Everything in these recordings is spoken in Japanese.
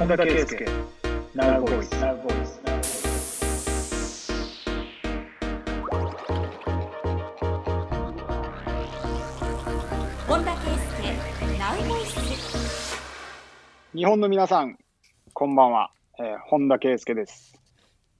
本田圭佑 Now Voice Now Voice 本田圭佑ナウボイス日本の皆さんこんばんは、えー本田圭佑です。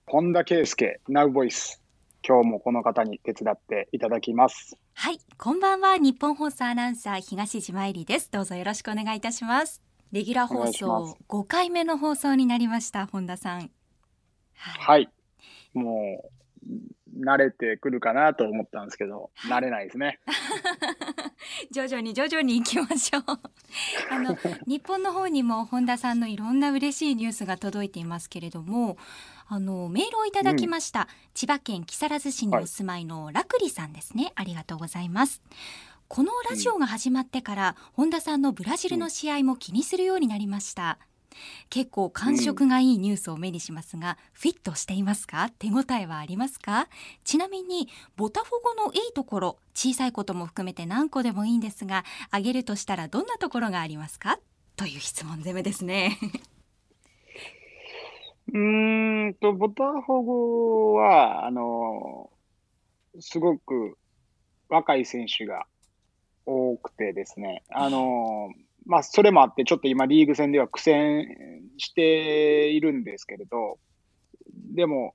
本田圭佑 Now Voice 今日もこの方に手伝っていただきます。はいこんばんは。日本放送アナウンサー東島えりです。どうぞよろしくお願いいたしますレギュラー放送す。5回目の放送になりました本田さん。はい。はい。もう慣れてくるかなと思ったんですけど慣れないですね。徐々に徐々に行きましょう。あの日本の方にも本田さんのいろんな嬉しいニュースが届いていますけれどもあのメールをいただきました、千葉県木更津市にお住まいのラクリさんですね、ありがとうございますこのラジオが始まってから、本田さんのブラジルの試合も気にするようになりました。結構感触がいいニュースを目にしますが、フィットしていますか？手応えはありますか？ちなみにボタフォ語のいいところ小さいことも含めて何個でもいいんですが挙げるとしたらどんなところがありますか？という質問攻めですね。うーんとボタフォ語はあのすごく若い選手が多くてですね、あのまあ、それもあって、ちょっと今、リーグ戦では苦戦しているんですけれど、でも、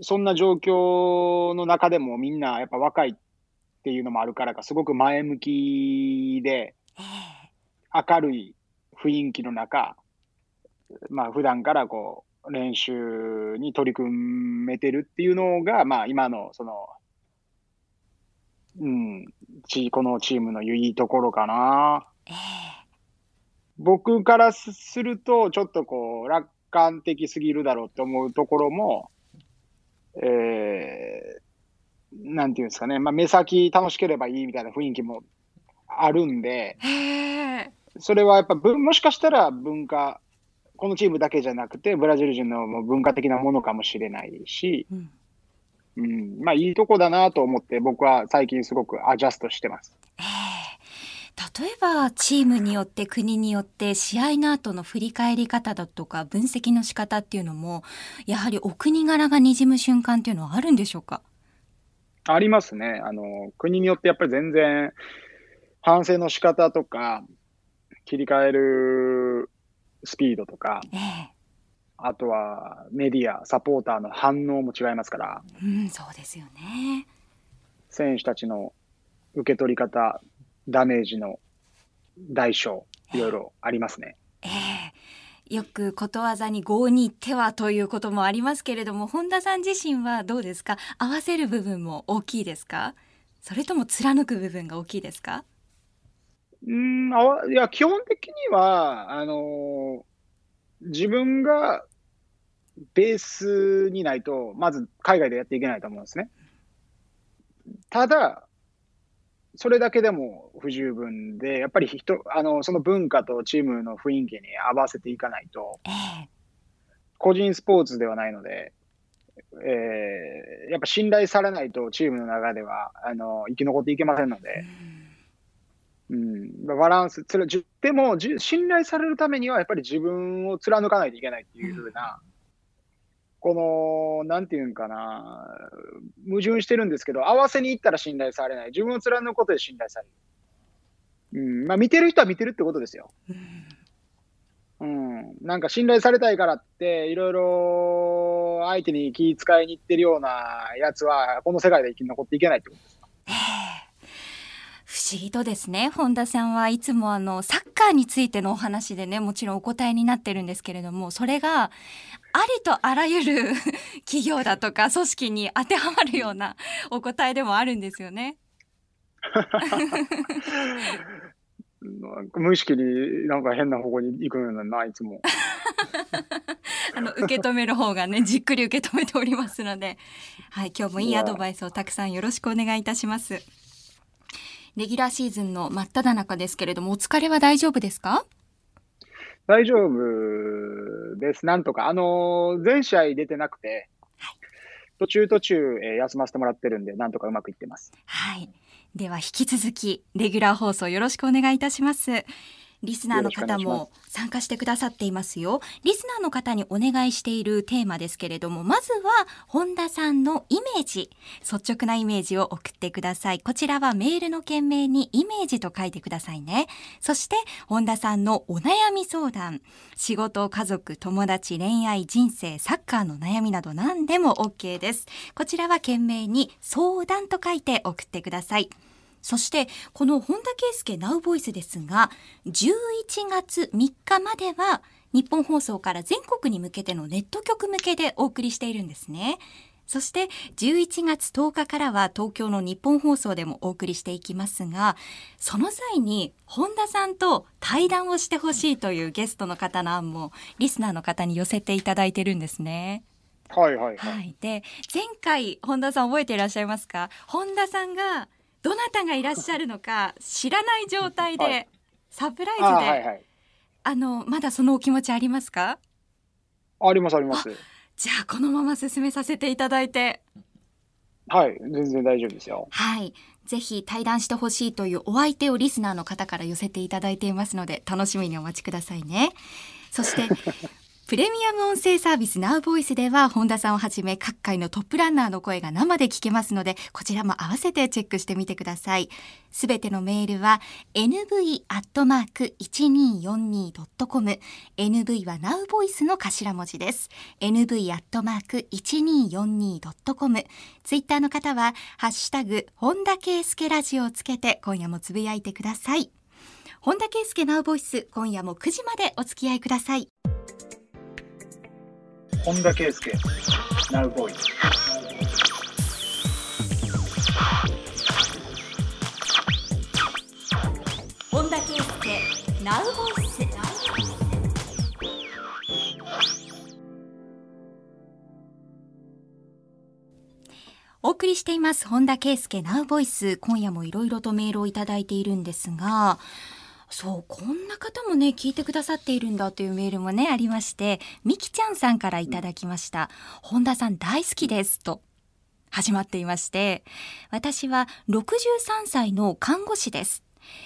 そんな状況の中でもみんなやっぱ若いっていうのもあるからか、すごく前向きで、明るい雰囲気の中、まあ普段からこう練習に取り組めてるっていうのが、まあ今のその、うん、チこのチームのいいところかな。ええ。僕からすすると、ちょっとこう楽観的すぎるだろうって思うところも、えー、なんていうんですかね、まあ目先楽しければいいみたいな雰囲気もあるんで、それはやっぱぶもしかしたら文化、このチームだけじゃなくて、ブラジル人の文化的なものかもしれないし、うんうん、まあいいとこだなと思って、僕は最近すごくアジャストしてます。ええ例えばチームによって国によって試合の後の振り返り方だとか分析の仕方っていうのもやはりお国柄がにじむ瞬間っていうのはあるんでしょうか？ありますね。あの、国によってやっぱり全然反省の仕方とか、切り替えるスピードとか、ええあとはメディア、サポーターの反応も違いますから、うんそうですよね選手たちの受け取り方、ダメージの代償、いろいろありますね。ええ。よくことわざに業に行ってはということもありますけれども本田さん自身はどうですか？合わせる部分も大きいですか？それとも貫く部分が大きいですか？うーん、あわいや、基本的には、あのー自分がベースにないと、まず海外でやっていけないと思うんですね。ただ、それだけでも不十分で、やっぱり人、あの、その文化とチームの雰囲気に合わせていかないと、ええ。個人スポーツではないので、えーやっぱ信頼されないとチームの中では、あの、生き残っていけませんので、うん、バランス、つらじゅでも信頼されるためには、やっぱり自分を貫かないといけないっていうふうな、この、なんていうんかな、矛盾してるんですけど、合わせに行ったら信頼されない、自分を貫くことで信頼される。うん、まあ、見てる人は見てるってことですよ。うんうん、なんか信頼されたいからって、いろいろ相手に気遣いに行ってるようなやつは、この世界で生き残っていけないってことです。ええ不思議とですね本田さんはいつもあのサッカーについてのお話でねもちろんお答えになってるんですけれどもそれがありとあらゆる 企業だとか組織に当てはまるようなお答えでもあるんですよね。無意識になんか変な方向に行くようなな、いつも。あの受け止める方がねじっくり受け止めておりますので、はい、今日もいいアドバイスをたくさんよろしくお願いいたします。レギュラーシーズンの真っ只中ですけれどもお疲れは大丈夫ですか？大丈夫です。なんとか。あのー全試合出てなくて、途中途中、えー休ませてもらってるんで、なんとかうまくいってます。はい。では引き続きレギュラー放送よろしくお願いいたします。リスナーの方も参加してくださっていますよ。リスナーの方にお願いしているテーマですけれども、まずは本田さんのイメージ、率直なイメージを送ってください。こちらはメールの件名にイメージと書いてくださいね。そして本田さんのお悩み相談、仕事、家族、友達、恋愛、人生、サッカーの悩みなど何でも OK です。こちらは件名に相談と書いて送ってください。そしてこの本田圭佑ナウボイスですが11月3日までは日本放送から全国に向けてのネット局向けでお送りしているんですね。そして11月10日からは東京の日本放送でもお送りしていきますがその際に本田さんと対談をしてほしいというゲストの方の案もリスナーの方に寄せていただいてるんですね。はいはいはい。はい、で前回本田さん覚えていらっしゃいますか？本田さんがどなたがいらっしゃるのか知らない状態で、はい、サプライズで。あ、はいはい、あのまだそのお気持ちありますか？ありますあります。じゃあこのまま進めさせていただいて。はい全然大丈夫ですよ。はい。ぜひ対談してほしいというお相手をリスナーの方から寄せていただいていますので楽しみにお待ちくださいね。そしてプレミアム音声サービス Now Voice では本田さんをはじめ各界のトップランナーの声が生で聞けますのでこちらも合わせてチェックしてみてください。すべてのメールは nv.1242.com nv は Now Voice の頭文字です。nv.1242.com ツイッターの方はハッシュタグ本田圭佑ラジオをつけて今夜もつぶやいてください。本田圭佑 Now Voice 今夜も9時までお付き合いください。本田圭佑。Now Boy 本田圭佑。Now Voice お送りしています。本田圭佑。Now Voice 今夜もいろいろとメールをいただいているんですがそうこんな方もね聞いてくださっているんだというメールもねありましてみきちゃんさんからいただきました、本田さん大好きですと始まっていまして私は63歳の看護師です。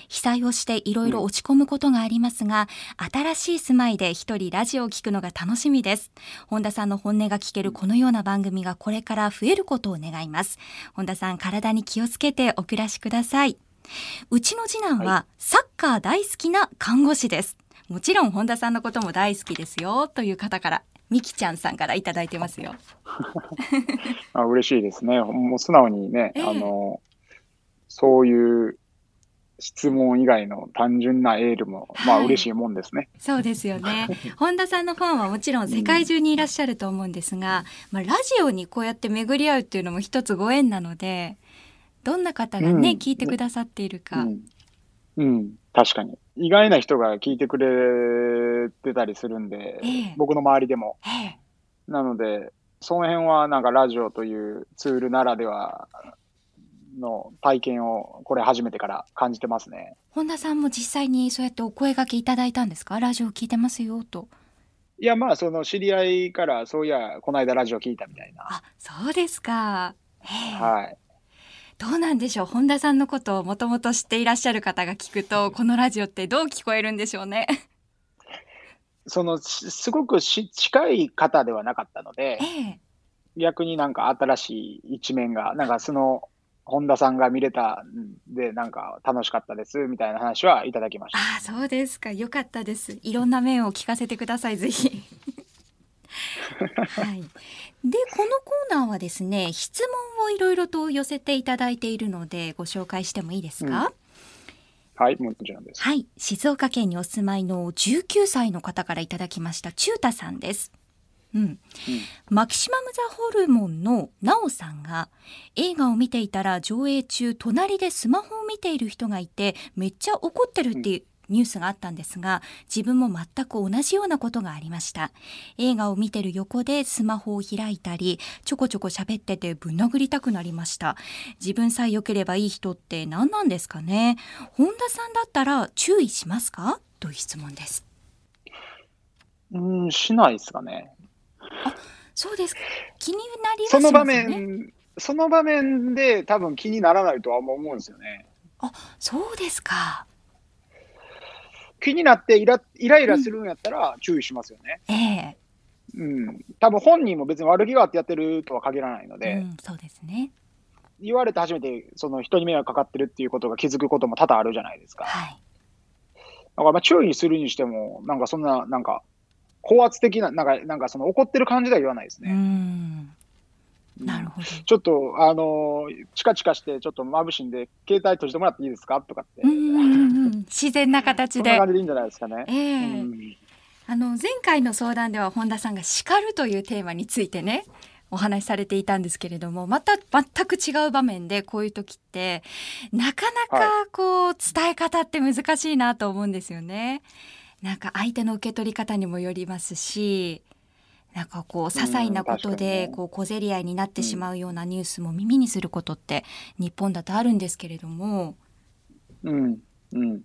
被災をしていろいろ落ち込むことがありますが、新しい住まいで一人ラジオを聞くのが楽しみです。本田さんの本音が聞けるこのような番組がこれから増えることを願います。本田さん体に気をつけてお暮らしくださいうちの次男はサッカー大好きな看護師です。もちろん本田さんのことも大好きですよという方からみきちゃんさんからいただいてますよ。あ嬉しいですね。もう素直にね、えー、あのそういう質問以外の単純なエールも、まあ嬉しいもんですね。そうですよね。本田さんのファンはもちろん世界中にいらっしゃると思うんですが、うん、まあラジオにこうやって巡り合うっていうのも一つご縁なので、どんな方がね、うん、聞いてくださっているか、うん、うん、確かに。意外な人が聞いてくれてたりするんで、えー、僕の周りでも、えー、なのでその辺はなんかラジオというツールならではの体験をこれ初めてから感じてますね。本田さんも実際にそうやってお声がけいただいたんですか？ラジオ聞いてますよと。いやまあその知り合いからそういやこの間ラジオ聞いたみたいな。あそうですか。はいどうなんでしょう？本田さんのことをもともと知っていらっしゃる方が聞くと このラジオってどう聞こえるんでしょうね？そのすごくし近い方ではなかったので、ええ、逆になんか新しい一面がなんかその本田さんが見れたんでなんか楽しかったですみたいな話はいただきました。あそうですかよかったです。いろんな面を聞かせてくださいぜひ。はい、でこのコーナーはですね質問をいろいろと寄せていただいているのでご紹介してもいいですか、うん、はいもちろんです。はい。静岡県にお住まいの19歳の方からいただきました中太さんです。うん、うん、マキシマム・ザ・ホルモンのナオさんが映画を見ていたら上映中隣でスマホを見ている人がいてめっちゃ怒ってるってニュースがあったんですが自分も全く同じようなことがありました。映画を見てる横でスマホを開いたりちょこちょこ喋っててぶん殴りたくなりました。自分さえ良ければいい人って何なんですかね。本田さんだったら注意しますか？という質問です。うんしないですかね。あそうです気になりますね。その場面その場面で多分気にならないとは思うんですよね。あそうですか気になってイライライラするんやったら注意しますよね。ええうん。多分本人も別に悪気があってやってるとは限らないので、うん、そうですね。言われて初めてその人に迷惑かかってるっていうことが気づくことも多々あるじゃないですか。はい。だからまあ注意するにしても、なんかそんな、なんか、高圧的な、なんか、なんかその怒ってる感じでは言わないですうね。ん。なるほど。ちょっと、あのーチカチカして、ちょっと眩しいんで、携帯閉じてもらっていいですか？とかって、うんうん 自然な形でそんな感。じでいいんじゃないですかね。ええうんあの前回の相談では本田さんが叱るというテーマについてねお話しされていたんですけれどもまた全く違う場面でこういう時ってなかなかこう伝え方って難しいなと思うんですよね。なんか相手の受け取り方にもよりますしなんかこう些細なことでねこう小競り合いになってしまうようなニュースも耳にすることって日本だとあるんですけれども。うん。うん。い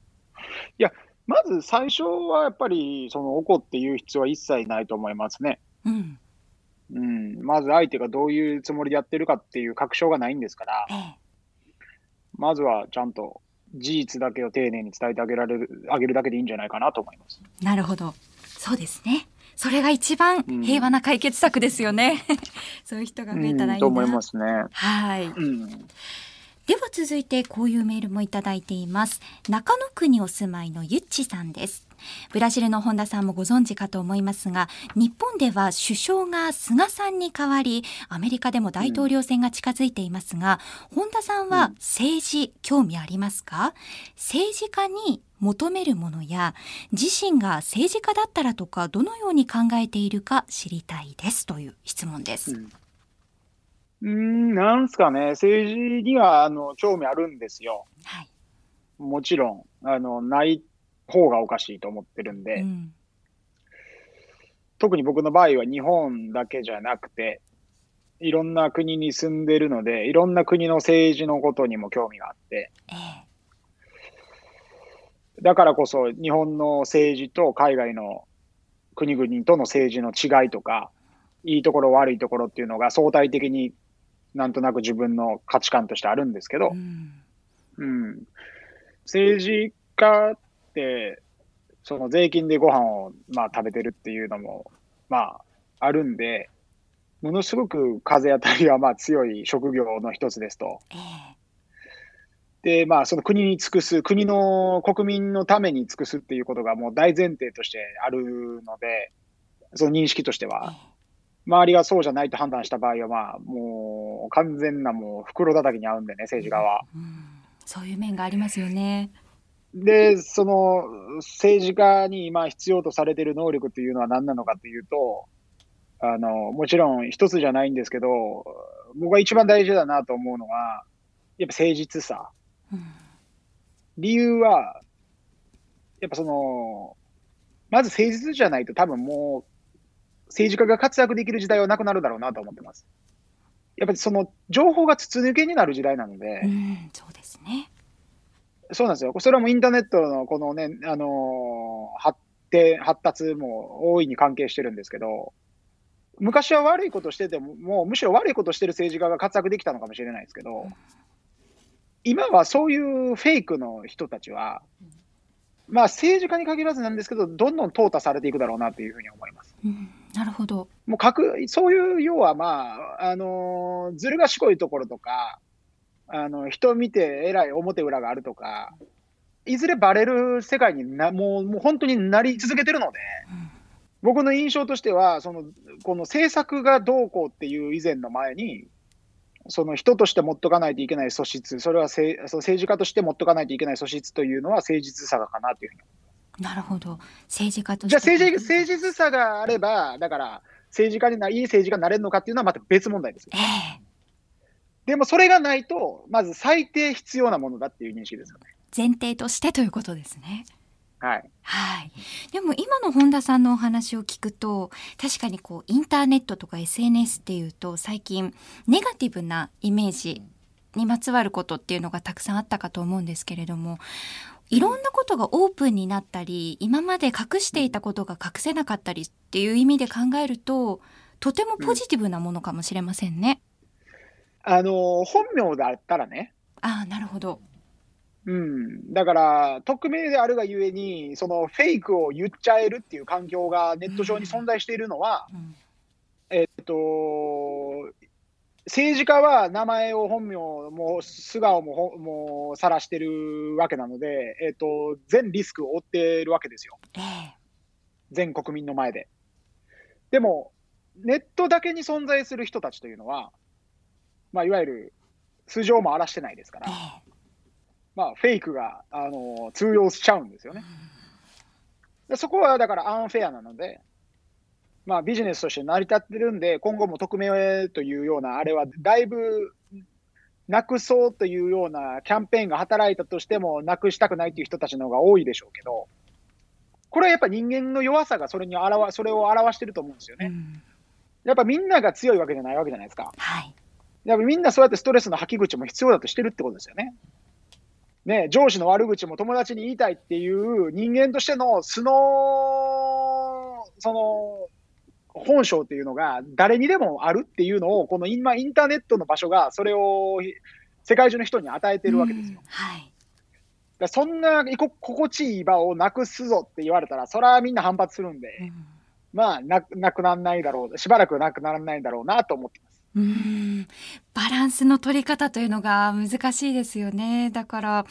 や、まず最初はやっぱり、その怒って言う必要は一切ないと思いますね。うんうん。まず相手がどういうつもりでやってるかっていう確証がないんですから、ええまずはちゃんと事実だけを丁寧に伝えてあげられる、あげるだけでいいんじゃないかなと思います。なるほど。そうですね。それが一番うん平和な解決策ですよね。そういう人が増えたらいいな。うんと思いますね。はい。うん。では続いてこういうメールもいただいています。中野区にお住まいのゆっちさんです。ブラジルの本田さんもご存知かと思いますが、日本では首相が菅さんに代わり、アメリカでも大統領選が近づいていますが、本田さんは政治興味ありますか？政治家に求めるものや、自身が政治家だったらとか、どのように考えているか知りたいですという質問です。うーん、なんすかね、政治にはあの興味あるんですよ。はい。もちろん、あのない方がおかしいと思ってるんで、うん。特に僕の場合は日本だけじゃなくて、いろんな国に住んでるので、いろんな国の政治のことにも興味があって、ええ。だからこそ日本の政治と海外の国々との政治の違いとか、いいところ悪いところっていうのが相対的になんとなく自分の価値観としてあるんですけどう、ん。うん、政治家って、その税金でご飯をまあ食べてるっていうのもまああるんで、ものすごく風当たりはまあ強い職業の一つですと。ええ。で、まあその国に尽くす、国の国民のために尽くすっていうことがもう大前提としてあるので、その認識としては、周りがそうじゃないと判断した場合は、まあもう完全なもう袋叩きに合うんでね、政治家は。うん、そういう面がありますよね。で、その政治家に今必要とされている能力っていうのは何なのかというと、あの、もちろん一つじゃないんですけど、僕が一番大事だなと思うのは、やっぱ誠実さ。うん、理由は、やっぱその、まず誠実じゃないと多分もう、政治家が活躍できる時代はなくなるだろうなと思ってます。やっぱりその情報が筒抜けになる時代なので、うん、そうですね。そうなんですよ。それはもうインターネットのこのね、あのー発展、発達も大いに関係してるんですけど、昔は悪いことしてても、もうむしろ悪いことしてる政治家が活躍できたのかもしれないですけど、今はそういうフェイクの人たちは、まあ政治家に限らずなんですけど、どんどん淘汰されていくだろうなというふうに思います。うん、なるほど。もう各、そういう、要はまあ、あのーずる賢いところとか、あの、人を見て偉い表裏があるとか、いずれバレる世界にな、もう、もう本当になり続けてるので、うん、僕の印象としては、その、この政策がどうこうっていう以前の前に、その人として持っとかないといけない素質、それはせその政治家として持っとかないといけない素質というのは誠実さかなというふうになるほど。政治家とじゃあ政治、治誠実さがあれば、だから、政治家にな、いい政治家になれるのかっていうのはまた別問題ですよえ。えでもそれがないと、まず最低必要なものだっていう認識ですよね。前提としてということですね。はい。はい。でも今の本田さんのお話を聞くと確かにこうインターネットとか SNS っていうと最近ネガティブなイメージにまつわることっていうのがたくさんあったかと思うんですけれどもいろんなことがオープンになったり今まで隠していたことが隠せなかったりっていう意味で考えるととてもポジティブなものかもしれませんね。あの、本名だったらね、ああなるほど。うん、だから、匿名であるがゆえに、そのフェイクを言っちゃえるっていう環境がネット上に存在しているのは、うん。えっと、政治家は名前を本名も素顔もほもう晒してるわけなので、えっと、全リスクを負ってるわけですよ。ええ全国民の前で。でも、ネットだけに存在する人たちというのは、まあ、いわゆる素性も荒らしてないですからえ、えまあ、フェイクがあの通用しちゃうんですよね。でそこはだからアンフェアなので、まあ、ビジネスとして成り立ってるんで、今後も匿名というような、あれはだいぶなくそうというようなキャンペーンが働いたとしても、なくしたくないという人たちの方が多いでしょうけど、これはやっぱ人間の弱さがそれに表それを表してると思うんですよね。うんやっぱみんなが強いわけじゃないわけじゃないですか。はい。やっぱみんなそうやってストレスの吐き口も必要だとしてるってことですよね。ね、上司の悪口も友達に言いたいっていう人間としての素の、その、本性っていうのが誰にでもあるっていうのを、この今インターネットの場所がそれを世界中の人に与えてるわけですよ。うんはい。そんな心地いい場をなくすぞって言われたら、それはみんな反発するんで、うんまあな、なくならないだろう、しばらくなくならないだろうなと思ってます。うーんバランスの取り方というのが難しいですよね。だから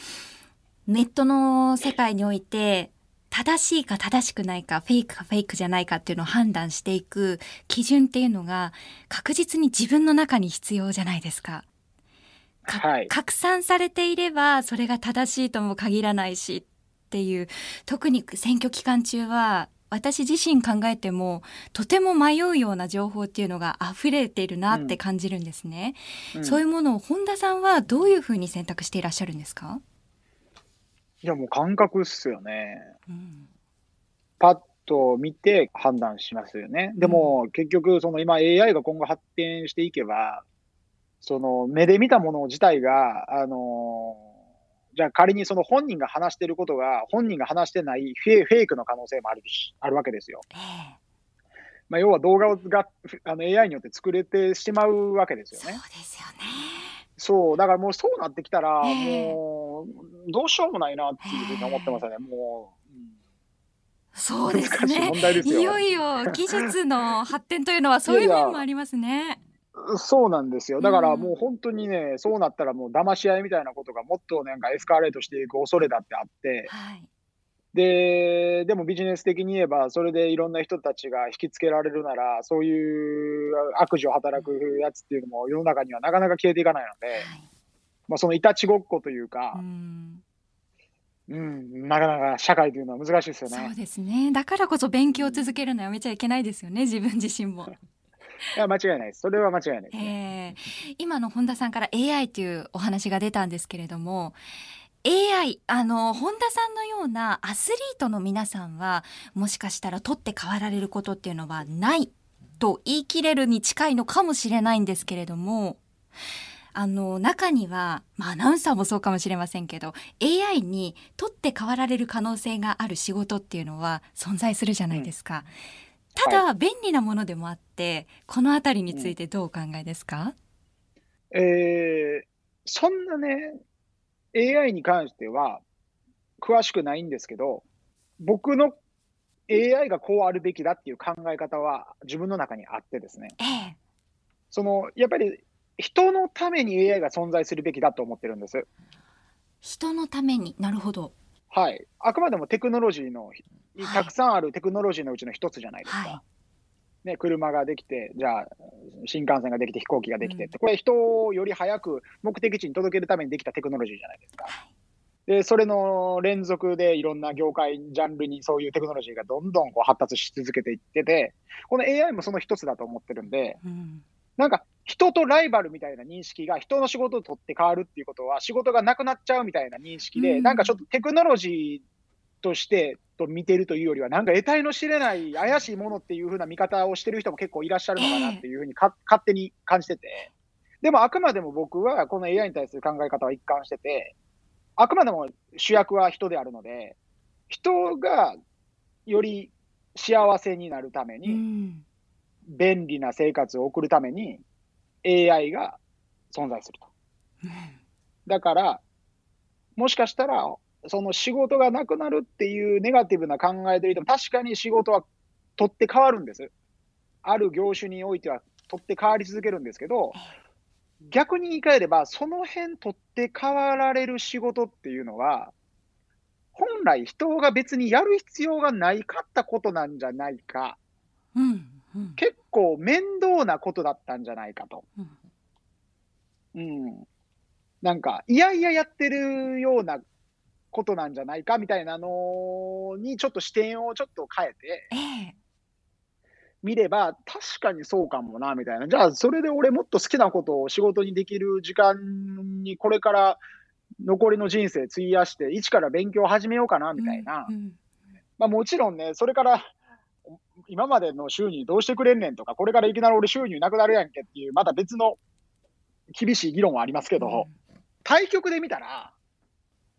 ネットの世界において正しいか正しくないかフェイクかフェイクじゃないかっていうのを判断していく基準っていうのが確実に自分の中に必要じゃないですか。かはい。拡散されていればそれが正しいとも限らないしっていう特に選挙期間中は私自身考えてもとても迷うような情報っていうのが溢れているなって感じるんですね、うんそういうものを本田さんはどういうふうに選択していらっしゃるんですか、いや、もう感覚っすよね。うんパッと見て判断しますよね。でも、結局、その今 AI が今後発展していけば、その目で見たもの自体が、あのじゃあ仮にその本人が話してることが、本人が話してないフェイフェイクの可能性もあるし、あるわけですよ。ええまあ、要は動画をがあの AI によって作れてしまうわけですよそうね。ですよねそう、だからもうそうなってきたら、ええ。もう、どうしようもないなっていうふうに思ってますよね。もう、うん。そうですね。いよ。いよ技術の発展というのはそういう面もありますね。そうなんですよ。だからうんもう本当にね、そうなったらもう騙し合いみたいなことがもっとなんかエスカレートしていく恐れだってあって、はいで、でもビジネス的に言えば、それでいろんな人たちが引きつけられるなら、そういう悪事を働くやつっていうのも世の中にはなかなか消えていかないので、はいまあ、そのいたちごっこといううか、んうん、なかなか社会というのは難しいですよね。そうですねだからこそ勉強を続けるのやめちゃいけないですよね自分自身も。いや、間違いないです。それは間違いないです。えー今の本田さんから AI というお話が出たんですけれども AI あの本田さんのようなアスリートの皆さんはもしかしたら取って代わられることっていうのはないと言い切れるに近いのかもしれないんですけれどもあの中には、まあ、アナウンサーもそうかもしれませんけど AI に取って代わられる可能性がある仕事っていうのは存在するじゃないですか。ただ、便利なものでもあってこのあたりについてどうお考えですか、えーそんなね、AI に関しては詳しくないんですけど、僕の AI がこうあるべきだっていう考え方は自分の中にあってですね、ええそのやっぱり人のために AI が存在するべきだと思ってるんです。人のためになるほどはい。あくまでもテクノロジーの、はいたくさんあるテクノロジーのうちの一つじゃないですか。はね、車ができて、じゃあ、新幹線ができて、飛行機ができてって、うん。これ、人をより早く目的地に届けるためにできたテクノロジーじゃないですか。はい。で、それの連続でいろんな業界、ジャンルにそういうテクノロジーがどんどんこう発達し続けていってて、この AI もその一つだと思ってるんで、うん。なんか人とライバルみたいな認識が人の仕事を取って変わるっていうことは仕事がなくなっちゃうみたいな認識で、うん。なんかちょっとテクノロジーとしてと見てるというよりは、なんか得体の知れない怪しいものっていう風な見方をしてる人も結構いらっしゃるのかなっていうふうにか勝手に感じてて、でもあくまでも僕はこの AI に対する考え方は一貫してて、あくまでも主役は人であるので、人がより幸せになるためうに、ん。便利な生活を送るために AI が存在すると。うん。だから、もしかしたら、その仕事がなくなるっていうネガティブな考えでいても、確かに仕事は取って変わるんです。ある業種においては取って変わり続けるんですけど、逆に言い換えれば、その辺取って変わられる仕事っていうのは、本来人が別にやる必要がないかったことなんじゃないか、うんうん結構面倒なことだったんじゃないかと。うんうん。なんか、いやいややってるようなことなんじゃないかみたいなのに、ちょっと視点をちょっと変えてええ見れば、確かにそうかもな、みたいな。じゃあ、それで俺もっと好きなことを仕事にできる時間に、これから残りの人生費やして、一から勉強を始めようかな、みたいな。うんうんまあもちろんね、それから、今までの収入どうしてくれんねんとか、これからいきなり俺収入なくなるやんけっていう、また別の厳しい議論はありますけど、対局で見たら、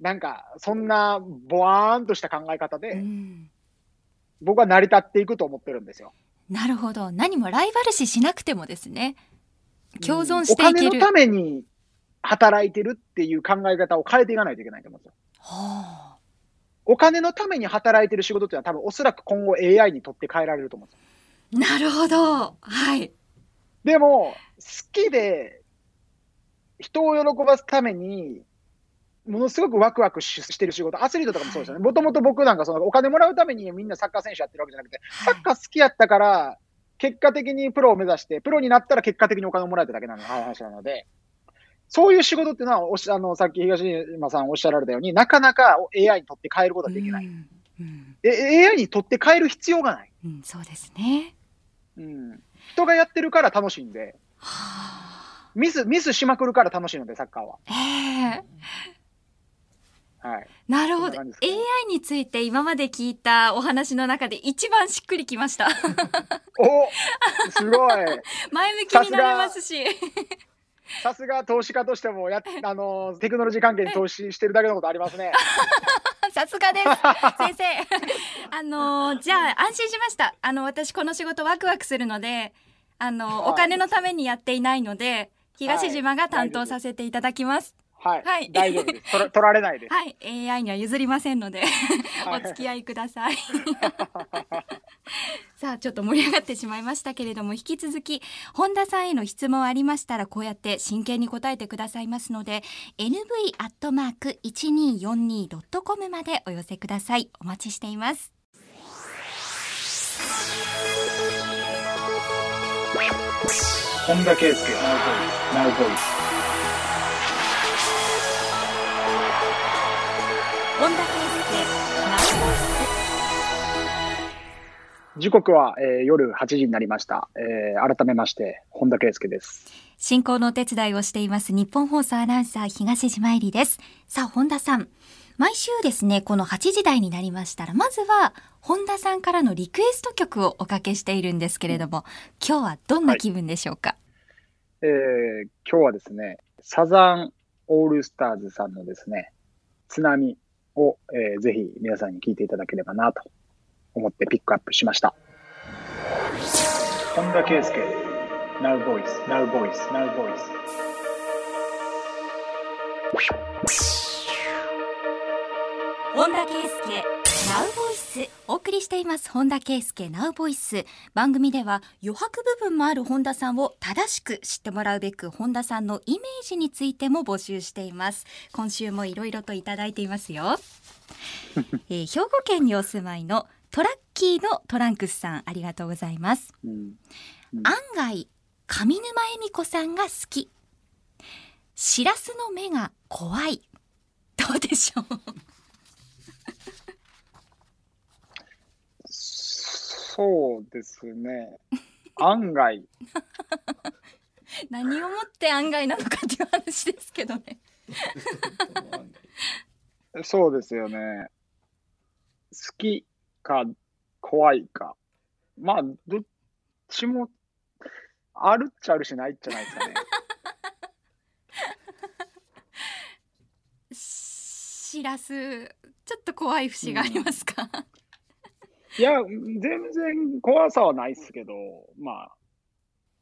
なんか、そんな、ぼわーんとした考え方うで、ん。僕は成り立っていくと思ってるんですよ。なるほど。何もライバル視しなくてもですね。共存していける。お金のために働いてるっていう考え方を変えていかないといけないと思うんですよ。はあ。お金のために働いてる仕事っていうのは多分おそらく今後 AI にとって変えられると思うんですよ。なるほど。はい。でも、好きで人を喜ばすために、ものすごくワクワクししてる仕事、アスリートとかもそうですよね。もともと僕なんかそのお金もらうためにみんなサッカー選手やってるわけじゃなくて、サッカー好きやったから、結果的にプロを目指して、プロになったら結果的にお金をもらえただけなの話なので、そういう仕事っていうのはおっしあの、さっき東島さんおっしゃられたように、なかなか AI にとって変えることはできない。うんうんえ AI にとって変える必要がない。うんそうですねうん。人がやってるから楽しいんで、はあミス、ミスしまくるから楽しいので、サッカーは。ええはい。なるほど。ね。AI について今まで聞いたお話の中で一番しっくりきました。おすごい。前向きになれますし。さすが投資家としてもや、あの、テクノロジー関係に投資してるだけのことありますね。さすがです。先生。あのじゃあ安心しました。あの私この仕事ワクワクするのであの、はい。お金のためにやっていないので東島が担当させていただきますはい。はい大丈夫です。取ら取られないです。はい AI には譲りませんのでおはい付き合いください さあちょっと盛り上がってしまいましたけれども引き続き本田さんへの質問ありましたらこうやって真剣に答えてくださいますので nv.1242.com までお寄せくださいお待ちしています本田圭佑、ナウボイス。本田圭佑時刻は、えー夜8時になりました。えー改めまして、本田圭佑です。進行のお手伝いをしています日本放送アナウンサー東島えりです。さあ本田さん。毎週ですねこの8時台になりましたらまずは本田さんからのリクエスト曲をおかけしているんですけれども今日はどんな気分でしょうか、えー今日はですね、サザンオールスターズさんのですね、津波を、えーぜひ皆さんに聞いていただければなと思ってピックアップしました。本田圭佑、Now Voice, Now Voice, Now Voice。本田圭佑ナウボイス。お送りしています。本田圭佑ナウボイス。番組では余白部分もある本田さんを正しく知ってもらうべく本田さんのイメージについても募集しています。今週もいろいろといただいていますよ、えー兵庫県にお住まいのトラッキーのトランクスさんありがとうございます。うん。案外上沼恵美子さんが好き。しらすの目が怖い。どうでしょう？そうですね。案外、何をもって案外なのかっていう話ですけどね。そうですよね。好きか怖いか。まあ、どっちもあるっちゃあるしないっちゃないですかね。しらす、ちょっと怖い節がありますか？いや、全然怖さはないですけど、まあ、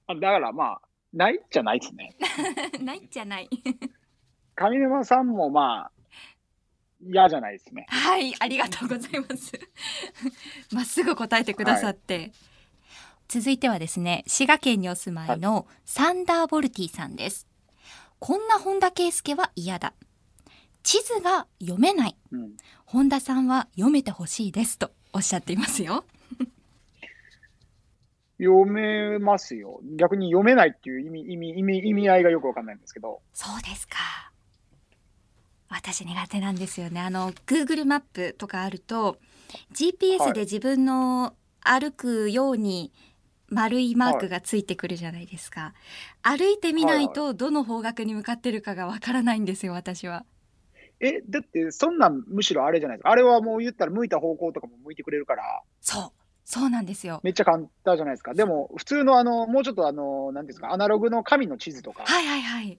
あだからまあ、ないっちゃないですね。ないじゃない。上沼さんもまあ、嫌じゃないですね。はい、ありがとうございます。まっすぐ答えてくださって。続いてはですね、滋賀県にお住まいのサンダーボルティさんです。こんな本田圭佑は嫌だ。地図が読めない。うん、本田さんは読めてほしいですとおっしゃっていますよ。読めますよ。逆に読めないっていう意味、意味、意味、意味合いがよくわかんないんですけど。そうですか。私苦手なんですよね。あの Google マップとかあると GPS で自分の歩くように丸いマークがついてくるじゃないですか。歩いてみないとどの方角に向かってるかがわからないんですよ。私は。え、だって、そんなんむしろあれじゃないですか。あれはもう言ったら向いた方向とかも向いてくれるから、そう、そうなんですよ。めっちゃ簡単じゃないですか。でも、普通のあの、もうちょっとあの、なんですか、アナログの紙の地図とか、はいはいはい。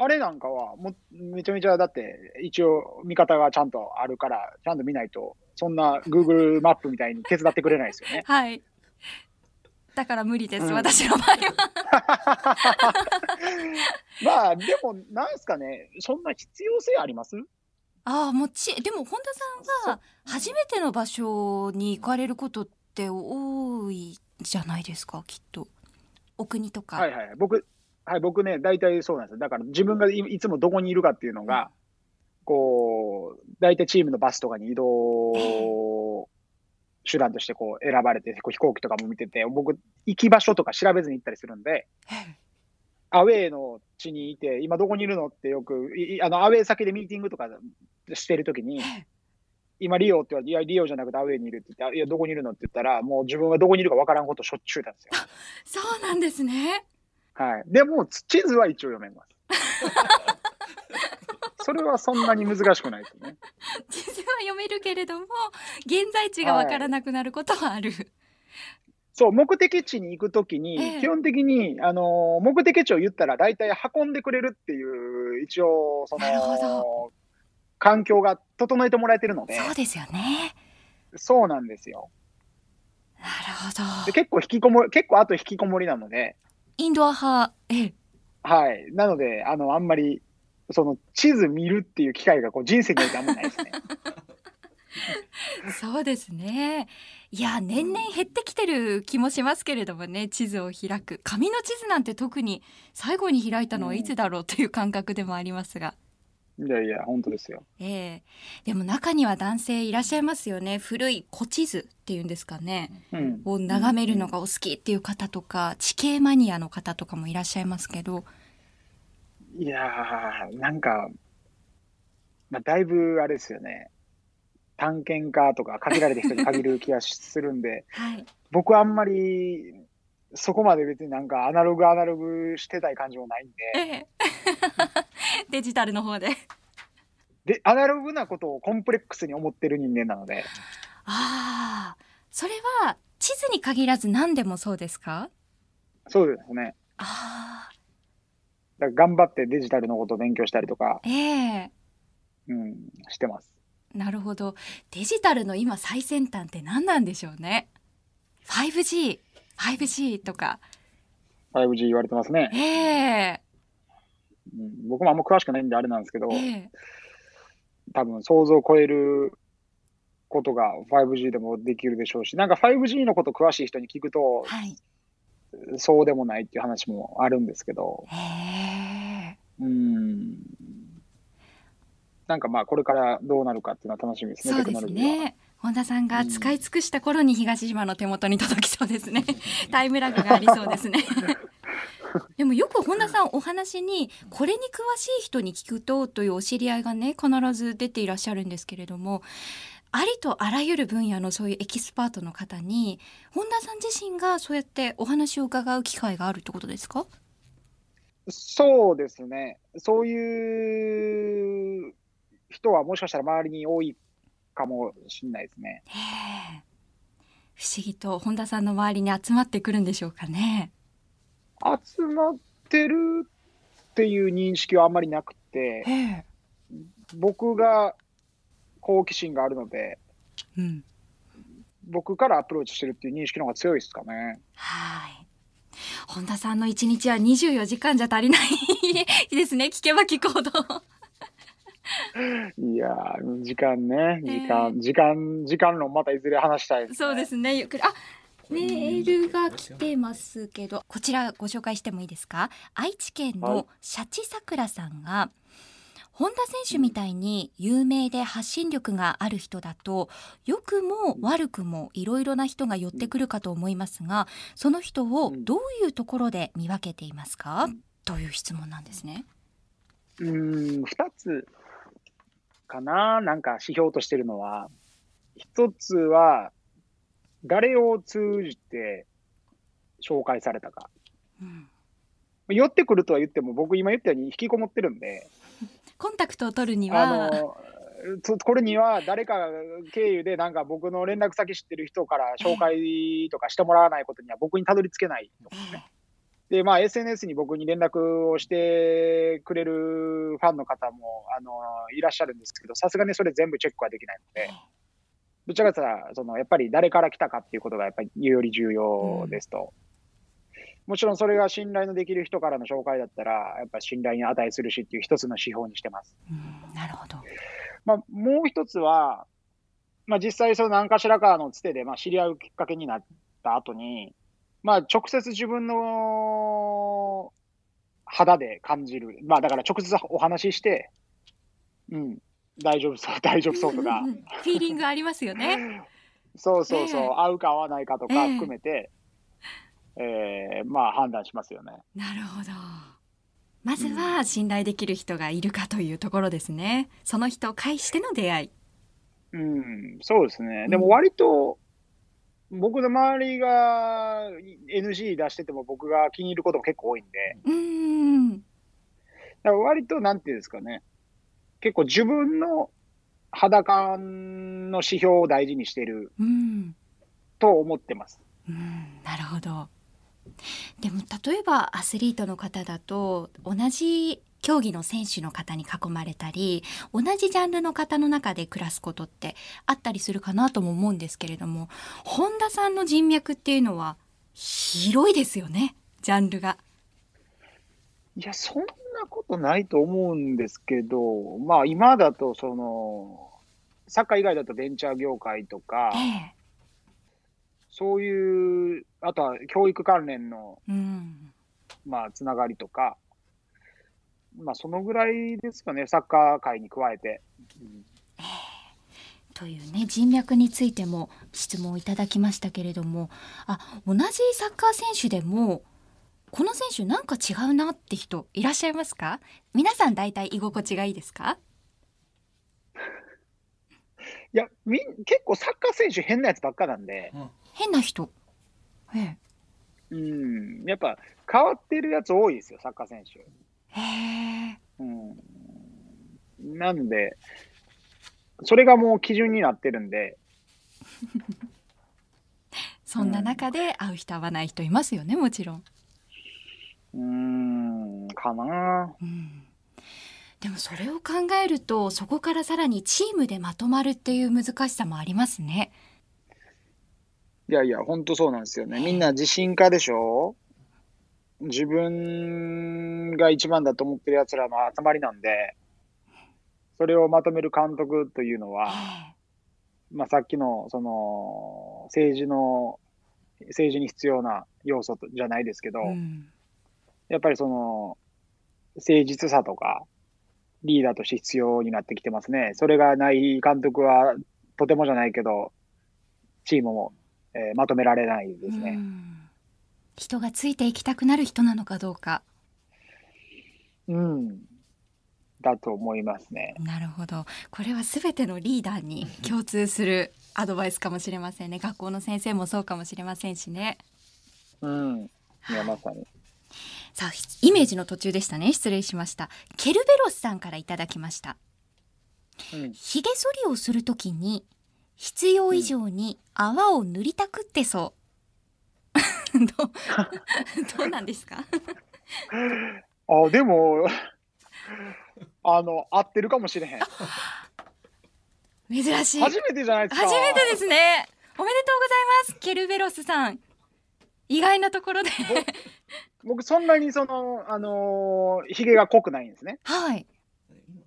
あれなんかは、もうめちゃめちゃ、だって、一応、見方がちゃんとあるから、ちゃんと見ないと、そんな Google マップみたいに手伝ってくれないですよね。はい。だから無理です、うん私の場合は。まあ、でも、なんですかね、そんな必要性あります？ああ、もち、でも本田さんは初めての場所に行かれることって多いじゃないですか、きっと。お国とか。はいはい。僕、はい、僕ね、大体そうなんですよ。だから自分がいいつもどこにいるかっていうのが、こう、大体チームのバスとかに移動手段としてこう選ばれて、飛行機とかも見てて、僕、行き場所とか調べずに行ったりするんで、ええアウェーの地にいて、今どこにいるのってよく、あのアウェー先でミーティングとかしてるときに、今リオって言われて、いや、リオじゃなくてアウェーにいるって言ってあ、いや、どこにいるのって言ったら、もう自分がどこにいるかわからんことしょっちゅうなんですよ。そうなんですね。はい。でも、つ地図は一応読めます。それはそんなに難しくないですね。地図は読めるけれども、現在地がわからなくなることはある。そう、目的地に行くときに、ええ基本的に、あの、目的地を言ったら大体運んでくれるっていう、一応、その、環境が整えてもらえてるので、そうですよね。そうなんですよ。なるほでど。結構引きこもり、結構あと引きこもりなので、インドア派、ええ、はい。なので、あの、あんまり、その、地図見るっていう機会がこう人生においてあんまないですね。そうですね。いや、年々減ってきてる気もしますけれどもね、地図を開く。紙の地図なんて特に最後に開いたのはいつだろうという感覚でもありますが。いやいや、本当ですよ。ええでも中には男性いらっしゃいますよね。古い古地図っていうんですかね。うん。を眺めるのがお好きっていう方とか、地形マニアの方とかもいらっしゃいますけど。いやー、なんか、まあ、だいぶあれですよね。探検家とか限られた人に限る気がするんで、はい。僕はあんまり、そこまで別になんかアナログアナログしてたい感じもないんえで、え デジタルの方で。で、アナログなことをコンプレックスに思ってる人間なので、ああ、それは地図に限らず何でもそうですか？そうですね。ああ、だから頑張ってデジタルのことを勉強したりとか、ええうん、してます。なるほど。デジタルの今最先端って何なんでしょうね。5G、5G とか。5G 言われてますね。ええうん、僕もあんま詳しくないんであれなんですけど、ええ多分想像を超えることが 5G でもできるでしょうし、なんか 5G のこと詳しい人に聞くと、はい。そうでもないっていう話もあるんですけど、ええうん。なんかまあこれからどうなるかっていうのは楽しみですね、そうです。ね。本田さんが使い尽くした頃に東島の手元に届きそうですね。タイムラグがありそうですね。でもよく本田さんお話にこれに詳しい人に聞くとというお知り合いがね必ず出ていらっしゃるんですけれどもありとあらゆる分野のそういうエキスパートの方に本田さん自身がそうやってお話を伺う機会があるってことですか？そうですね。そういう人はもしかしたら周りに多いかもしれないですね。不思議と本田さんの周りに集まってくるんでしょうかね。集まってるっていう認識はあんまりなくて、僕が好奇心があるので、うん僕からアプローチしてるっていう認識の方が強いですかね。はい。本田さんの一日は24時間じゃ足りない ですね。聞けば聞くほど。いやー時間ね、時間、時間、時間論またいずれ話したいね。そうですね。ゆっくり。あ、メールが来てますけど、こちらご紹介してもいいですか？愛知県のシャチさくらさんが。本田選手みたいに有名で発信力がある人だと良くも悪くもいろいろな人が寄ってくるかと思いますがその人をどういうところで見分けていますか、という質問なんですね。うん2つかななんか指標としてるのは1つは誰を通じて紹介されたか。うん寄ってくるとは言っても、僕今言ったように引きこもってるんで、コンタクトを取るには。これには誰か経由でなんか僕の連絡先知ってる人から紹介とかしてもらわないことには僕にたどり着けないとかね。で、まあ SNS に僕に連絡をしてくれるファンの方もあのいらっしゃるんですけど、さすがにそれ全部チェックはできないので、どちらかというとそのやっぱり誰から来たかっていうことがやっぱりより重要ですと。うんもちろんそれが信頼のできる人からの紹介だったら、やっぱ信頼に値するしっていう一つの指標にしてます。うんなるほど。まあ、もう一つは、まあ、実際その何かしらかのつてで、まあ、知り合うきっかけになった後に、まあ、直接自分の肌で感じる。まあ、だから直接お話しして、うん、大丈夫そう、大丈夫そうとか。フィーリングありますよね。そうそうそう、えー、合うか合わないかとか含めて、えー、まあ判断しますよね。なるほど。まずは信頼できる人がいるかというところですね。その人を介しての出会い。うん、そうですね。でも割と、僕の周りが NG 出してても僕が気に入ることも結構多いんで。うん。だから割となんていうんですかね。結構自分の肌感の指標を大事にしてると思ってます。うん、なるほど。でも例えばアスリートの方だと同じ競技の選手の方に囲まれたり同じジャンルの方の中で暮らすことってあったりするかなとも思うんですけれども本田さんの人脈っていうのは広いですよねジャンルが。いやそんなことないと思うんですけどまあ今だとそのサッカー以外だとベンチャー業界とか、ええ、そういう、あとは教育関連の、うん、まあ、つながりとか、まあ、そのぐらいですかね、サッカー界に加えて。うん、というね人脈についても質問をいただきましたけれどもあ同じサッカー選手でもこの選手なんか違うなって人いらっしゃいますか？皆さん大体居心地がいいですか？いやみ結構サッカー選手変なやつばっかなんで、うん、変な人。ええ。うん、やっぱ変わってるやつ多いですよ、サッカー選手。へえ。うん。なんで、それがもう基準になってるんで。そんな中で会う人会わない人いますよね、もちろん。うん、かな。うん。でもそれを考えるとそこからさらにチームでまとまるっていう難しさもありますね。いやいや、本当そうなんですよね。みんな自信家でしょ？自分が一番だと思ってる奴らの集まりなんで、それをまとめる監督というのは、まあさっきの、その、政治の、政治に必要な要素じゃないですけど、うん、やっぱりその、誠実さとか、リーダーとして必要になってきてますね。それがない監督は、とてもじゃないけど、チームもえー、まとめられないですね。人がついていきたくなる人なのかどうか。うん。だと思いますね。なるほど。これはすべてのリーダーに共通するアドバイスかもしれませんね。学校の先生もそうかもしれませんしね。うん。いや、まさに。さあ、イメージの途中でしたね。失礼しました。ケルベロスさんからいただきました。ひげ剃りをするときに必要以上に泡を塗りたくってそう。どう どうなんですか？あでもあの合ってるかもしれへん。珍しい。初めてじゃないですか。初めてですね。おめでとうございます。ケルベロスさん。意外なところで僕そんなにそのあのひげが濃くないんですね。はい。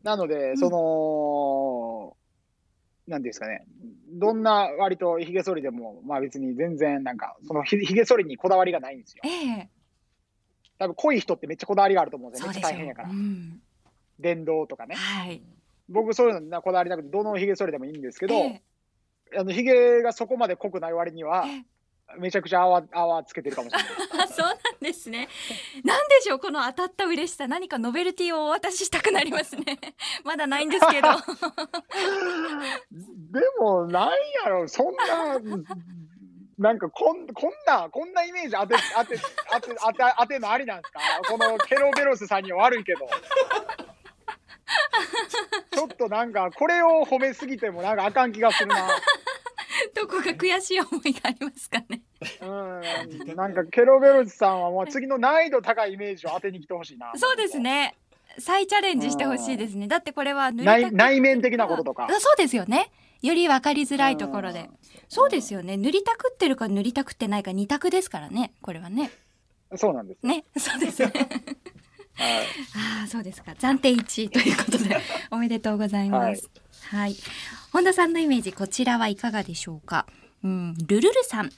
なので、んその、なんていうんですかね、どんな割とひげ剃りでも、まあ別に全然なんか、そのひひげ剃りにこだわりがないんですよ。ええ多分濃い人ってめっちゃこだわりがあると思うんですよ。めっ。ちゃ大変やからう。ん、電動とかね。はい。僕そういうのにこだわりなくて、どのひげ剃りでもいいんですけど、えあのひげがそこまで濃くない割にはえ、えめちゃくちゃ泡泡つけてるかもしれない。あ そうなんですね。なんでしょうこの当たった嬉しさ何かノベルティをお渡ししたくなりますね。まだないんですけど。でも、なんやろ、そんな、なんかこんこんな、こんなイメージ当て、当て、当て、当て、当てんのありなんですか？このケロベロスさんには悪いけど。ちょっとなんか、これを褒めすぎてもなんかあかん気がするな。どこか悔しい思いがありますかね？うん、なんかケロベロスさんはもう次の難易度高いイメージを当てに来てほしいな。そうです。ね。再チャレンジしてほしいですね。だってこれは塗りたく内内面的なこととかあ。そうですよね。より分かりづらいところで。そうですよね。塗りたくってるか塗りたくってないか二択ですからね。これはね。そうなんですよ。ね。そうですね。はい。ああ、そうですか。暫定1位ということで、おめでとうございます。はい。本田さんのイメージ、こちらはいかがでしょうか？うん、ルルルさん。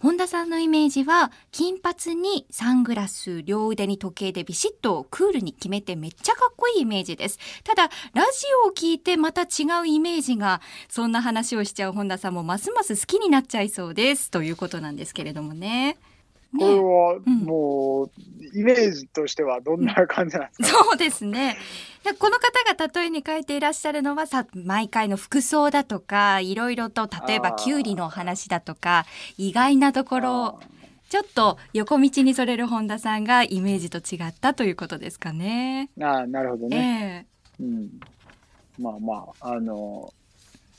本田さんのイメージは金髪にサングラス両腕に時計でビシッとクールに決めてめっちゃかっこいいイメージですただラジオを聞いてまた違うイメージがそんな話をしちゃう本田さんもますます好きになっちゃいそうですということなんですけれどもねこれねはうんもう、イメージとしてはどんな感じなんですか、そうですね。でこの方が例えに書いていらっしゃるのはさ毎回の服装だとかいろいろと例えばあーキュウリの話だとか意外なところをちょっと横道にそれる本田さんがイメージと違ったということですかね。ああ、なるほどね。ええうん。まあまあ、あの、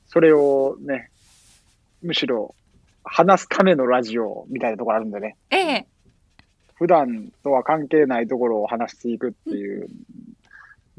それをね、むしろ話すためのラジオみたいなところあるんでね、ええ。普段とは関係ないところを話していくっていう、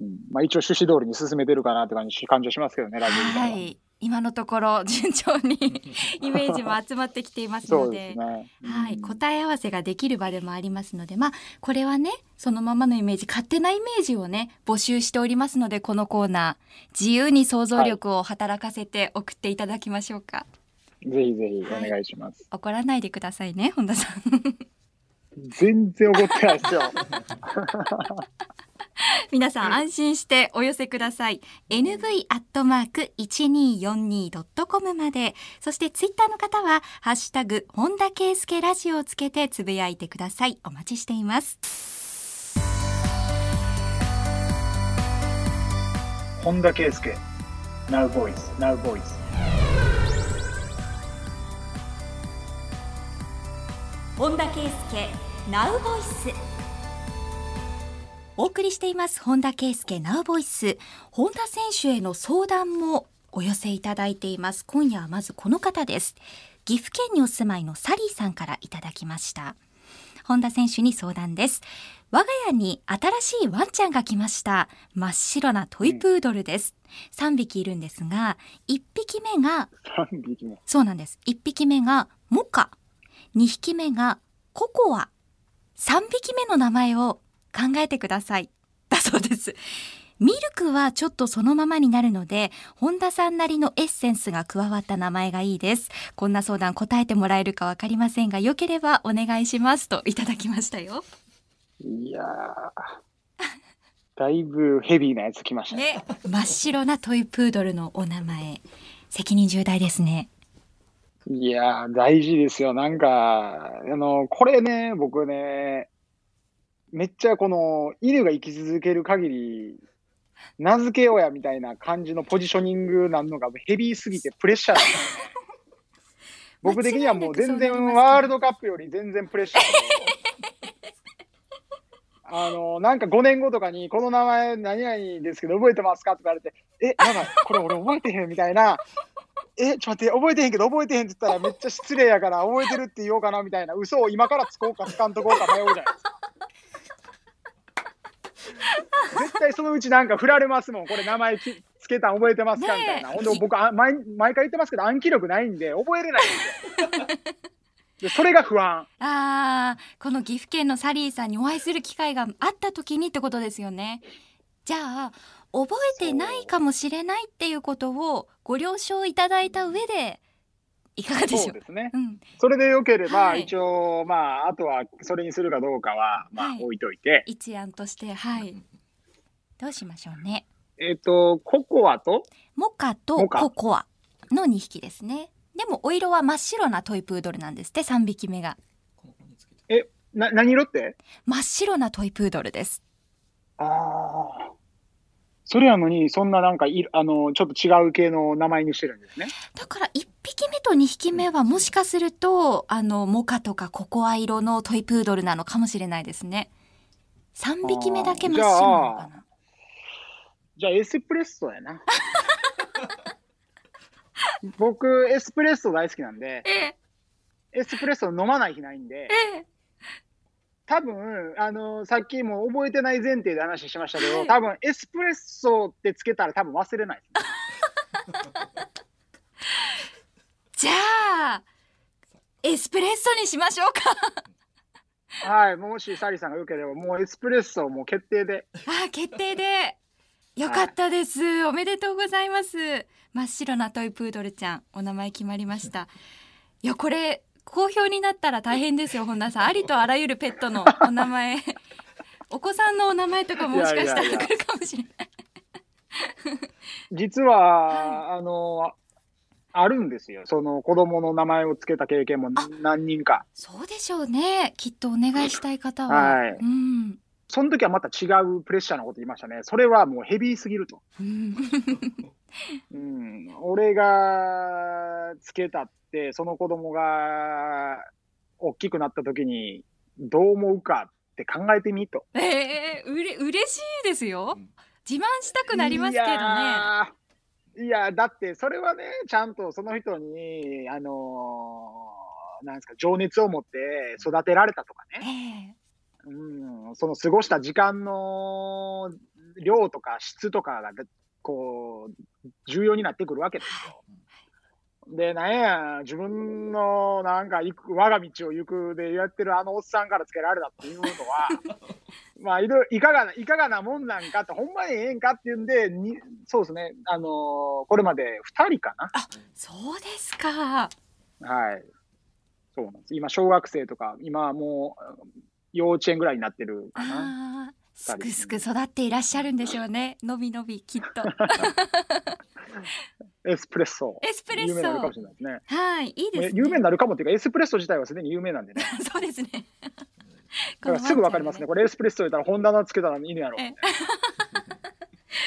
うん、まあ一応趣旨通りに進めてるかなって感じ感じはしますけどね、ラジオみたは。いな。い。今のところ順調に イメージも集まってきていますので。ですね。はい、うん答え合わせができる場でもありますので。まあこれはねそのままのイメージ勝手なイメージをね募集しておりますのでこのコーナー。自由に想像力を働かせて送っていただきましょうか、ぜひぜひお願いします。怒らないでくださいね本田さん。全然怒ってないですよ。皆さん安心してお寄せください。nv アットマーク 1242.com まで。そしてツイッターの方はハッシュタグ本田圭佑ラジオをつけてつぶやいてください。お待ちしています。本田圭佑 Now Voice Now Voice 本田圭佑 Now Voice お送りしています本田圭佑 Now Voice 本田選手への相談もお寄せいただいています。今夜はまずこの方です。岐阜県にお住まいのサリーさんからいただきました。本田選手に相談です。我が家に新しいワンちゃんが来ました。真っ白なトイプードルです、3匹いるんですが1匹目が3匹も。そうなんです。1匹目がモカ、2匹目がココア、3匹目の名前を考えてください。だそうです。ミルクはちょっとそのままになるので、本田さんなりのエッセンスが加わった名前がいいです。こんな相談答えてもらえるかわかりませんが、よければお願いしますといただきましたよ。いやー、だいぶヘビーなやつ来ましたね。ね、真っ白なトイプードルのお名前。責任重大ですね。いやー、大事ですよ。なんか、あの、これね、僕ね、めっちゃこの、犬が生き続ける限り、名付けようやみたいな感じのポジショニングなのがヘビーすぎてプレッシャーなんですよ僕的にはもう全然ワールドカップより全然プレッシャーであの、なんか5年後とかに、この名前何々ですけど覚えてますかとか言われて、え、なんかこれ俺覚えてへんみたいな、え、ちょっと待って、覚えてへんけど覚えてへんって言ったらめっちゃ失礼やから覚えてるって言おうかなみたいな嘘を今からつこうかつかんとこうか迷うじゃないですか。絶対そのうちなんか振られますもん、これ名前きつけたん覚えてますかみたいな。ほんで僕あ毎、毎回言ってますけど暗記力ないんで覚えれないんですよ。でそれが不安。ああ、この岐阜県のサリーさんにお会いする機会があった時にってことですよね。じゃあ覚えてないかもしれないっていうことをご了承いただいた上でいかがでしょうそうですね。うん、それでよければ、はい。一応、まあ、あとはそれにするかどうかは、まあは、い。置いといて、一案としてはい。どうしましょうね。えっ、と、ココアと、モカとココアの2匹ですね。でもお色は真っ白なトイプードルなんですって3匹目が。な、何色って？真っ白なトイプードルです。ああ。それやのに、そんななんかい、あの、ちょっと違う系の名前にしてるんですね。だから1匹目と2匹目はもしかするとあのモカとかココア色のトイプードルなのかもしれないですね3匹目だけ真っ白なのかなじゃあ、エスプレッソやな。僕、エスプレッソ大好きなんで、えエスプレッソ飲まない日ないんで、ええ多分、あの、さっきも覚えてない前提で話しましたけど、はい。多分、エスプレッソってつけたら多分忘れない。じゃあエスプレッソにしましょうか。はい、もしサリーさんがよければ、もうエスプレッソもう決定で。あー決定で。よかったです、おめでとうございます。真っ白なトイプードルちゃんお名前決まりました。いやこれ好評になったら大変ですよ本田さん。ありとあらゆるペットの お名前。お子さんのお名前とかもしかしたら来るかもしれない。実は、あの、あるんですよ。その子供の名前をつけた経験も何人か。そうでしょうね。きっとお願いしたい方は、はい。うん。その時はまた違うプレッシャーなこと言いましたね。それはもうヘビーすぎると。うんうん、俺がつけたって、その子供が大きくなった時にどう思うかって考えてみと。えー、うれ嬉しいですよ。自慢したくなりますけどね。いやだってそれはね、ちゃんとその人に、あのーなんですか、情熱を持って育てられたとかね、ええ。うん、その過ごした時間の量とか質とかが、こう、重要になってくるわけですよ。で、なんや、自分のなんか行く、我が道を行くでやってるあのおっさんからつけられたっていうのは、まあいろいろ、いかがな、いかがなもんなんかって、ほんまにええんかっていうんで、にそうですね、あのーこれまで2人かそうですかな。はい。そうなんです。今、小学生とか、今もう、幼稚園ぐらいになってるかな。すくすく育っていらっしゃるんでしょうねのびのびきっと エスプレッソ。エスプレッソ有名になるかもしれないですね。はいいいですね有名になるかもっていうか、エスプレッソ自体はすでに有名なんでね。そうですね だからすぐわかりますね。これエスプレッソ言ったら、本棚つけたらいいのやろ。え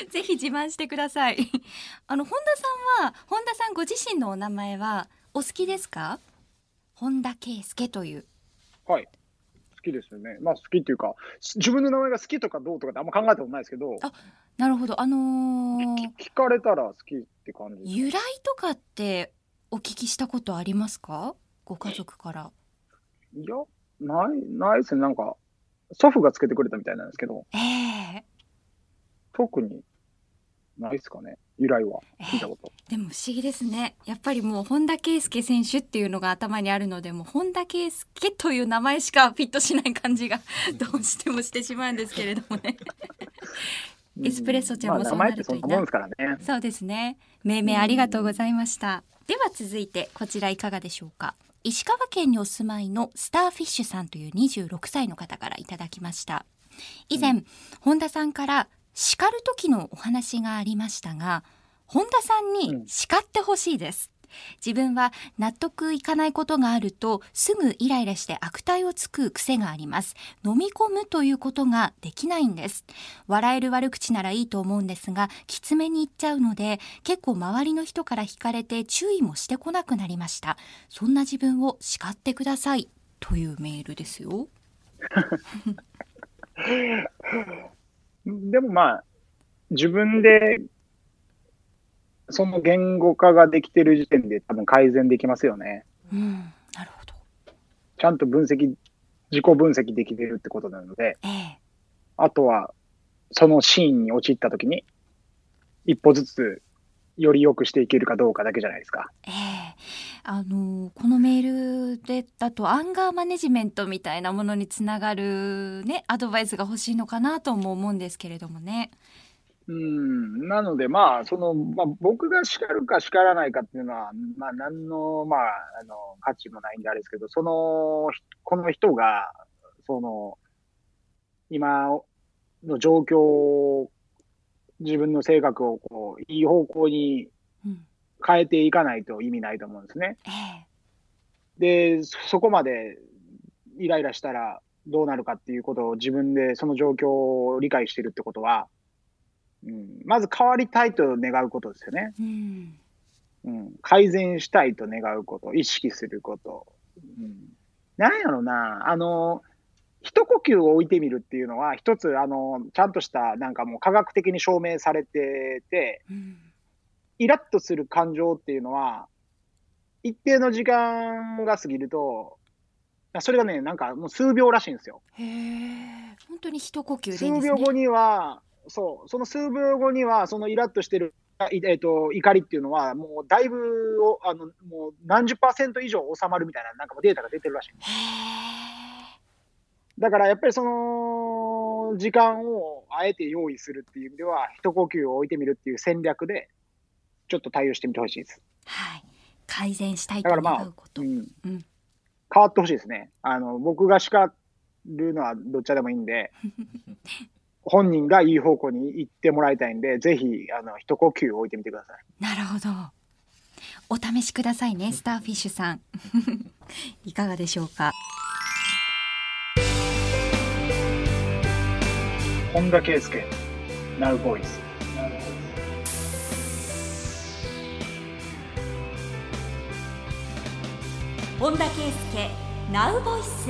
ぜひ自慢してくださいあの本田さんは本田さんご自身のお名前はお好きですか？本田圭佑というはい。好きですよね。まあ好きっていうか、自分の名前が好きとかどうとかってあんま考えたことないですけど、あなるほどあのー聞かれたら好きって感じ。由来とかってお聞きしたことありますか？ご家族からいや、ない、ないですね。なんか、祖父がつけてくれたみたいなんですけど、ええ特にないですかね。由来は。え聞いたこと。でも不思議ですね。やっぱりもう本田圭佑選手っていうのが頭にあるのでもう本田圭佑という名前しかフィットしない感じがどうしてもしてしまうんですけれどもね。エスプレッソちゃんもまあそうなるといいななもんですからね。そうですね。命名ありがとうございました。では続いてこちらいかがでしょうか。石川県にお住まいのスターフィッシュさんという26歳の方からいただきました。以前、本田さんから叱る時のお話がありましたが本田さんに叱ってほしいです、自分は納得いかないことがあるとすぐイライラして悪態をつく癖があります。飲み込むということができないんです。笑える悪口ならいいと思うんですがきつめに言っちゃうので結構周りの人から惹かれて注意もしてこなくなりました。そんな自分を叱ってください。というメールですよ でもまあ、自分で、その言語化ができてる時点で多分改善できますよね。うんなるほどちゃんと分析、自己分析できてるってことなので、ええあとは、そのシーンに陥った時に、一歩ずつ、より良くしていけるかどうかだけじゃないですか。ええあのこのメールでだとアンガーマネジメントみたいなものにつながるねアドバイスが欲しいのかなとも思うんですけれどもね。うん、なので、まあ、その、まあ、僕が叱るか叱らないかっていうのは、まあ、何の、まあ、あの、価値もないんであれですけど、その、この人が、その、今の状況を、自分の性格をこう、いい方向に変えていかないと意味ないと思うんですね。で、そこまでイライラしたらどうなるかっていうことを自分でその状況を理解してるってことは、うん、まず変わりたいと願うことですよね。うん、うん、改善したいと願うこと、意識すること。うん、なんやろな、あの、一呼吸を置いてみるっていうのは、一つ、あの、ちゃんとした、なんかもう科学的に証明されてて、うん、イラッとする感情っていうのは、一定の時間が過ぎると、それがね、なんかもう数秒らしいんですよ。へ本当に一呼吸でいいですね。数秒後には、そう、その数秒後には、そのイラッとしてる、えーと、怒りっていうのは、もうだいぶあのもう何十パーセント以上収まるみたいななんかデータが出てるらしいだからやっぱりその時間をあえて用意するっていう意味では、一呼吸を置いてみるっていう戦略で、ちょっと対応してみてほしいです。はい、改善したいと願うこと。まあ、うん、うん、変わってほしいですね。あの僕が叱るのはどっちでもいいんで。本人がいい方向に行ってもらいたいんで、ぜひ、あの、一呼吸置いてみてください。なるほど。お試しくださいね、スターフィッシュさん。いかがでしょうか？本田圭佑、ナウボイス。本田圭佑、ナウボイス。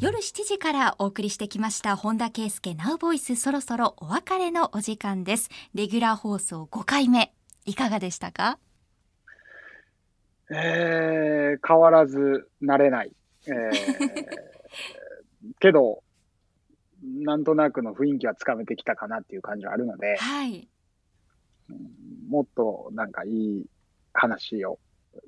夜7時からお送りしてきました本田圭佑ナウボイスそろそろお別れのお時間です。レギュラー放送5回目いかがでしたか？えー、変わらず慣れない、えー、けどなんとなくの雰囲気はつかめてきたかなっていう感じはあるので、はい、もっとなんかいい話を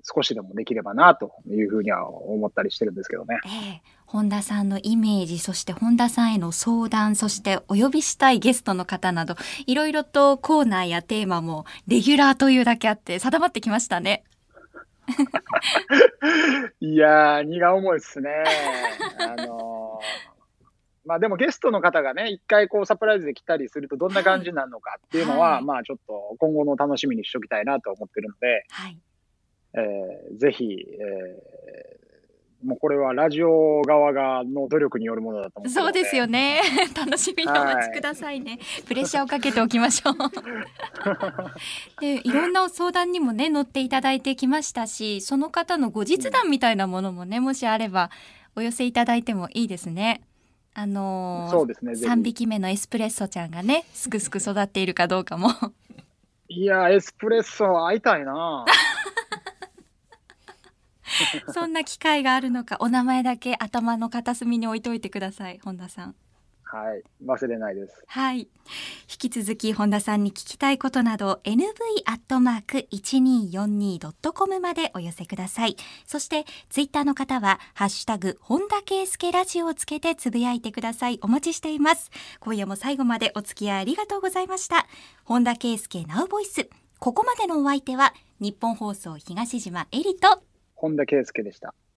少しでもできればなというふうには思ったりしてるんですけどね。えー、本田さんのイメージ、そして本田さんへの相談、そしてお呼びしたいゲストの方など、いろいろとコーナーやテーマもレギュラーというだけあって定まってきましたね。いやー、荷が重いですね。あのーまあでもゲストの方がね、一回こうサプライズで来たりするとどんな感じになるのかっていうのは、はい、まあちょっと今後の楽しみにしておきたいなと思ってるので、はい、えー、ぜひ、えー、もうこれはラジオ側がの努力によるものだと思そうですよね。楽しみにお待ちくださいね。はい、プレッシャーをかけておきましょう。で、いろんな相談にもね乗っていただいてきましたし、その方の後日談みたいなものもね、もしあればお寄せいただいてもいいですね。あのー、そうですね。3匹目のエスプレッソちゃんがね、すくすく育っているかどうかも。いや、エスプレッソ会いたいな。そんな機会があるのかお名前だけ頭の片隅に置いといてください本田さんはい、忘れないです。はい。引き続き本田さんに聞きたいことなど nv アットマーク一二四二ドットコムまでお寄せください。そしてツイッターの方はハッシュタグ本田圭佑ラジオをつけてつぶやいてください。お待ちしています。今夜も最後までお付き合いありがとうございました。本田圭佑ナウボイス。ここまでのお相手は日本放送東島えりと本田圭佑でした。